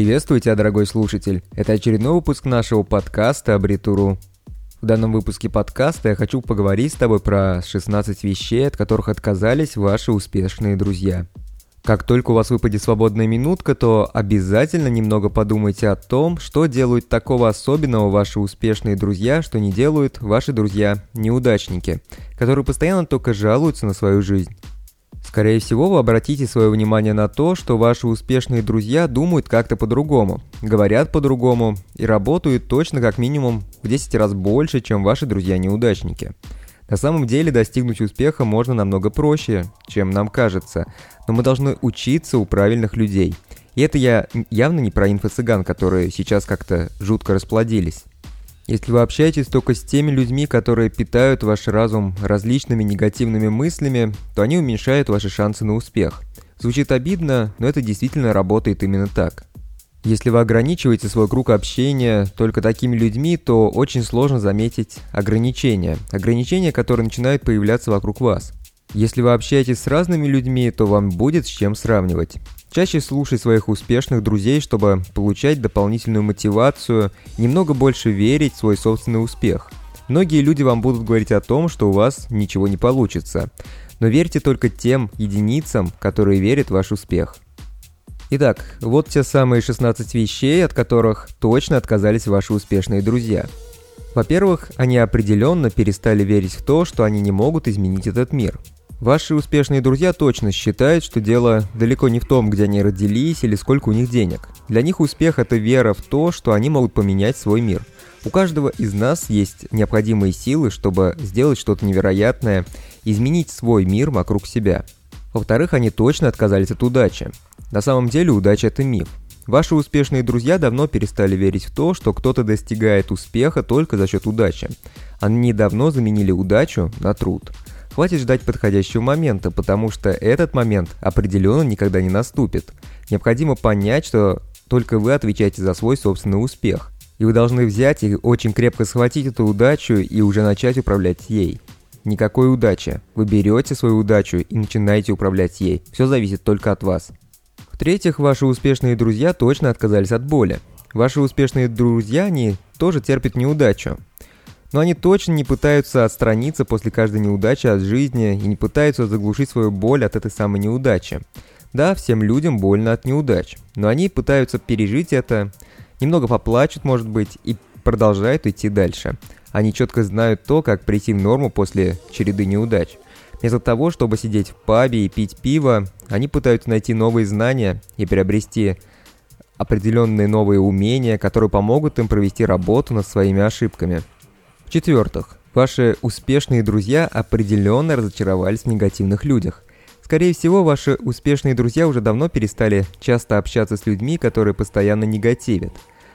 Приветствую тебя, дорогой слушатель. Это очередной выпуск нашего подкаста «Абритуру». В данном выпуске подкаста я хочу поговорить с тобой про 16 вещей, от которых отказались ваши успешные друзья. Как только у вас выпадет свободная минутка, то обязательно немного подумайте о том, что делают такого особенного ваши успешные друзья, что не делают ваши друзья-неудачники, которые постоянно только жалуются на свою жизнь. Скорее всего, вы обратите свое внимание на то, что ваши успешные друзья думают как-то по-другому, говорят по-другому и работают точно как минимум в 10 раз больше, чем ваши друзья-неудачники. На самом деле достигнуть успеха можно намного проще, чем нам кажется, но мы должны учиться у правильных людей. И это я явно не про инфо-цыган, которые сейчас как-то жутко расплодились. Если вы общаетесь только с теми людьми, которые питают ваш разум различными негативными мыслями, то они уменьшают ваши шансы на успех. Звучит обидно, но это действительно работает именно так. Если вы ограничиваете свой круг общения только такими людьми, то очень сложно заметить ограничения. Ограничения, которые начинают появляться вокруг вас. Если вы общаетесь с разными людьми, то вам будет с чем сравнивать. Чаще слушай своих успешных друзей, чтобы получать дополнительную мотивацию, немного больше верить в свой собственный успех. Многие люди вам будут говорить о том, что у вас ничего не получится. Но верьте только тем единицам, которые верят в ваш успех. Итак, вот те самые 16 вещей, от которых точно отказались ваши успешные друзья. Во-первых, они определенно перестали верить в то, что они не могут изменить этот мир. Ваши успешные друзья точно считают, что дело далеко не в том, где они родились или сколько у них денег. Для них успех – это вера в то, что они могут поменять свой мир. У каждого из нас есть необходимые силы, чтобы сделать что-то невероятное, изменить свой мир вокруг себя. Во-вторых, они точно отказались от удачи. На самом деле удача – это миф. Ваши успешные друзья давно перестали верить в то, что кто-то достигает успеха только за счет удачи. Они давно заменили удачу на труд – Хватит ждать подходящего момента, потому что этот момент определенно никогда не наступит. Необходимо понять, что только вы отвечаете за свой собственный успех. И вы должны взять и очень крепко схватить эту удачу и уже начать управлять ей. Никакой удачи. Вы берете свою удачу и начинаете управлять ей. Все зависит только от вас. В-третьих, ваши успешные друзья точно отказались от боли. Ваши успешные друзья, они тоже терпят неудачу. Но они точно не пытаются отстраниться после каждой неудачи от жизни и не пытаются заглушить свою боль от этой самой неудачи. Да, всем людям больно от неудач, но они пытаются пережить это, немного поплачут, может быть, и продолжают идти дальше. Они четко знают то, как прийти в норму после череды неудач. Вместо того, чтобы сидеть в пабе и пить пиво, они пытаются найти новые знания и приобрести определенные новые умения, которые помогут им провести работу над своими ошибками. В-четвертых, ваши успешные друзья определенно разочаровались в негативных людях. Скорее всего, ваши успешные друзья уже давно перестали часто общаться с людьми, которые постоянно негативят.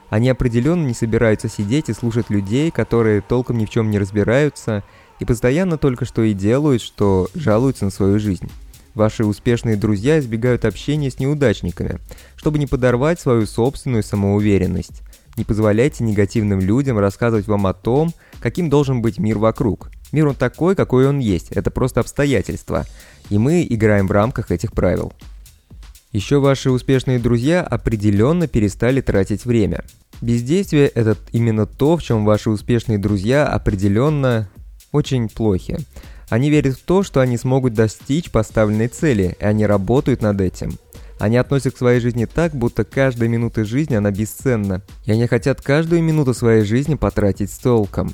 Они определенно не собираются сидеть и слушать людей, которые толком ни в чем не разбираются и постоянно только что и делают, что жалуются на свою жизнь. Ваши успешные друзья избегают общения с неудачниками, чтобы не подорвать свою собственную самоуверенность. Не позволяйте негативным людям рассказывать вам о том, каким должен быть мир вокруг. Мир он такой, какой он есть, это просто обстоятельства. И мы играем в рамках этих правил. Еще ваши успешные друзья определенно перестали тратить время. Бездействие – это именно то, в чем ваши успешные друзья определенно очень плохи. Они верят в то, что они смогут достичь поставленной цели, и они работают над этим – они относятся к своей жизни так, будто каждая минута жизни она бесценна, и они хотят каждую минуту своей жизни потратить с толком.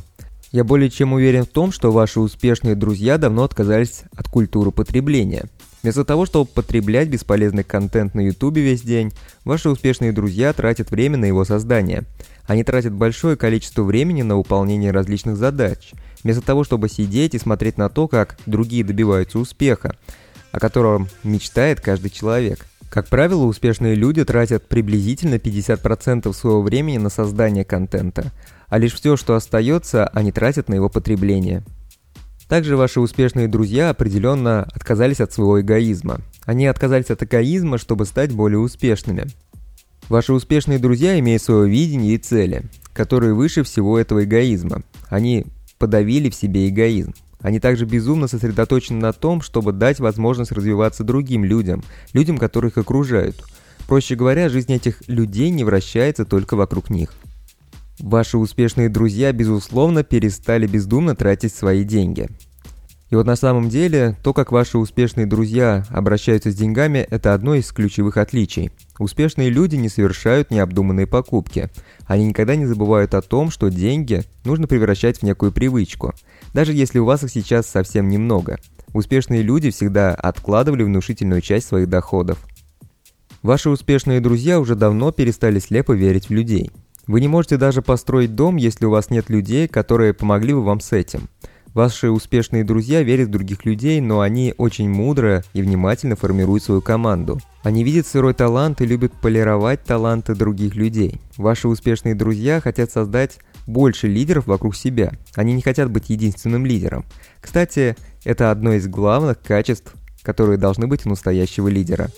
Я более чем уверен в том, что ваши успешные друзья давно отказались от культуры потребления. Вместо того, чтобы потреблять бесполезный контент на ютубе весь день, ваши успешные друзья тратят время на его создание. Они тратят большое количество времени на выполнение различных задач, вместо того, чтобы сидеть и смотреть на то, как другие добиваются успеха, о котором мечтает каждый человек. Как правило, успешные люди тратят приблизительно 50% своего времени на создание контента, а лишь все, что остается, они тратят на его потребление. Также ваши успешные друзья определенно отказались от своего эгоизма. Они отказались от эгоизма, чтобы стать более успешными. Ваши успешные друзья имеют свое видение и цели, которые выше всего этого эгоизма. Они подавили в себе эгоизм. Они также безумно сосредоточены на том, чтобы дать возможность развиваться другим людям, людям, которых окружают. Проще говоря, жизнь этих людей не вращается только вокруг них. Ваши успешные друзья, безусловно, перестали бездумно тратить свои деньги. И вот на самом деле, то, как ваши успешные друзья обращаются с деньгами, это одно из ключевых отличий. Успешные люди не совершают необдуманные покупки. Они никогда не забывают о том, что деньги нужно превращать в некую привычку, даже если у вас их сейчас совсем немного. Успешные люди всегда откладывали внушительную часть своих доходов. Ваши успешные друзья уже давно перестали слепо верить в людей. Вы не можете даже построить дом, если у вас нет людей, которые помогли бы вам с этим. Ваши успешные друзья верят в других людей, но они очень мудро и внимательно формируют свою команду. Они видят сырой талант и любят полировать таланты других людей. Ваши успешные друзья хотят создать больше лидеров вокруг себя. Они не хотят быть единственным лидером. Кстати, это одно из главных качеств, которые должны быть у настоящего лидера.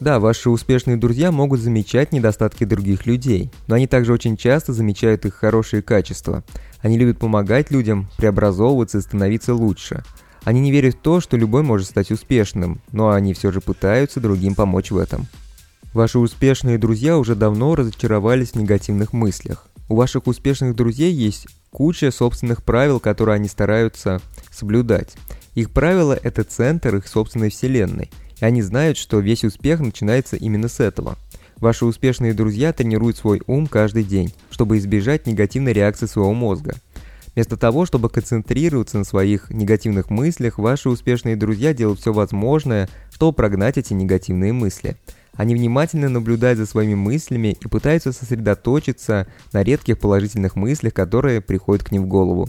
Да, ваши успешные друзья могут замечать недостатки других людей, но они также очень часто замечают их хорошие качества. Они любят помогать людям преобразовываться и становиться лучше. Они не верят в то, что любой может стать успешным, но они все же пытаются другим помочь в этом. Ваши успешные друзья уже давно разочаровались в негативных мыслях. У ваших успешных друзей есть куча собственных правил, которые они стараются соблюдать. Их правила – это центр их собственной вселенной – и они знают, что весь успех начинается именно с этого. Ваши успешные друзья тренируют свой ум каждый день, чтобы избежать негативной реакции своего мозга. Вместо того, чтобы концентрироваться на своих негативных мыслях, ваши успешные друзья делают все возможное, чтобы прогнать эти негативные мысли. Они внимательно наблюдают за своими мыслями и пытаются сосредоточиться на редких положительных мыслях, которые приходят к ним в голову.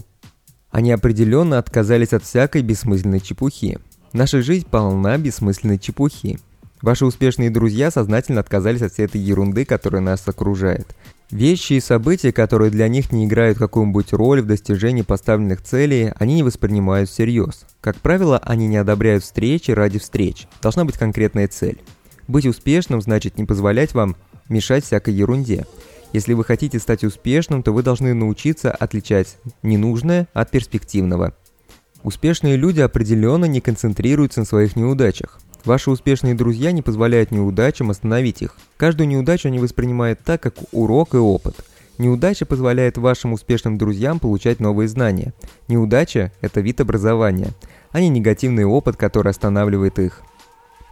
Они определенно отказались от всякой бессмысленной чепухи. Наша жизнь полна бессмысленной чепухи. Ваши успешные друзья сознательно отказались от всей этой ерунды, которая нас окружает. Вещи и события, которые для них не играют какую-нибудь роль в достижении поставленных целей, они не воспринимают всерьез. Как правило, они не одобряют встречи ради встреч. Должна быть конкретная цель. Быть успешным значит не позволять вам мешать всякой ерунде. Если вы хотите стать успешным, то вы должны научиться отличать ненужное от перспективного. Успешные люди определенно не концентрируются на своих неудачах. Ваши успешные друзья не позволяют неудачам остановить их. Каждую неудачу они воспринимают так, как урок и опыт. Неудача позволяет вашим успешным друзьям получать новые знания. Неудача – это вид образования, а не негативный опыт, который останавливает их.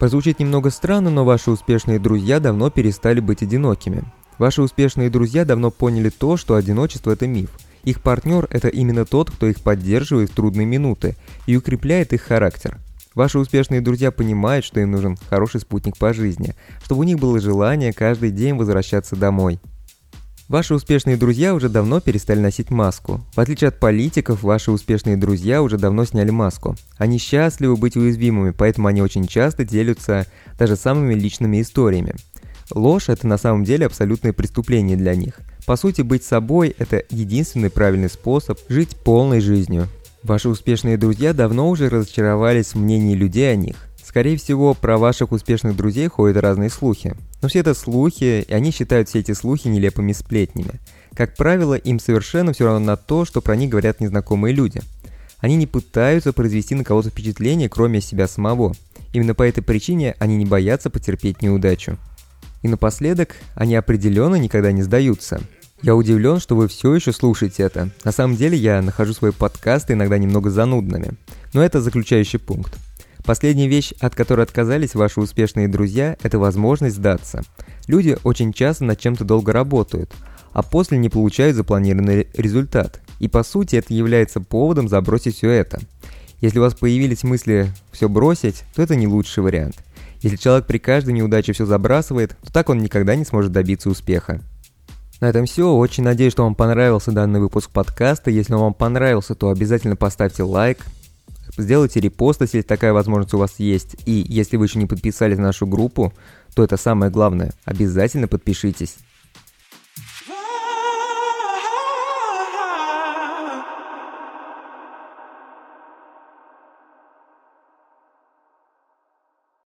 Прозвучит немного странно, но ваши успешные друзья давно перестали быть одинокими. Ваши успешные друзья давно поняли то, что одиночество – это миф – их партнер – это именно тот, кто их поддерживает в трудные минуты и укрепляет их характер. Ваши успешные друзья понимают, что им нужен хороший спутник по жизни, чтобы у них было желание каждый день возвращаться домой. Ваши успешные друзья уже давно перестали носить маску. В отличие от политиков, ваши успешные друзья уже давно сняли маску. Они счастливы быть уязвимыми, поэтому они очень часто делятся даже самыми личными историями. Ложь – это на самом деле абсолютное преступление для них – по сути, быть собой – это единственный правильный способ жить полной жизнью. Ваши успешные друзья давно уже разочаровались в мнении людей о них. Скорее всего, про ваших успешных друзей ходят разные слухи. Но все это слухи, и они считают все эти слухи нелепыми сплетнями. Как правило, им совершенно все равно на то, что про них говорят незнакомые люди. Они не пытаются произвести на кого-то впечатление, кроме себя самого. Именно по этой причине они не боятся потерпеть неудачу. И напоследок, они определенно никогда не сдаются. Я удивлен, что вы все еще слушаете это. На самом деле я нахожу свои подкасты иногда немного занудными. Но это заключающий пункт. Последняя вещь, от которой отказались ваши успешные друзья, это возможность сдаться. Люди очень часто над чем-то долго работают, а после не получают запланированный результат. И по сути это является поводом забросить все это. Если у вас появились мысли все бросить, то это не лучший вариант. Если человек при каждой неудаче все забрасывает, то так он никогда не сможет добиться успеха. На этом все. Очень надеюсь, что вам понравился данный выпуск подкаста. Если он вам понравился, то обязательно поставьте лайк, сделайте репост, если такая возможность у вас есть. И если вы еще не подписались на нашу группу, то это самое главное. Обязательно подпишитесь.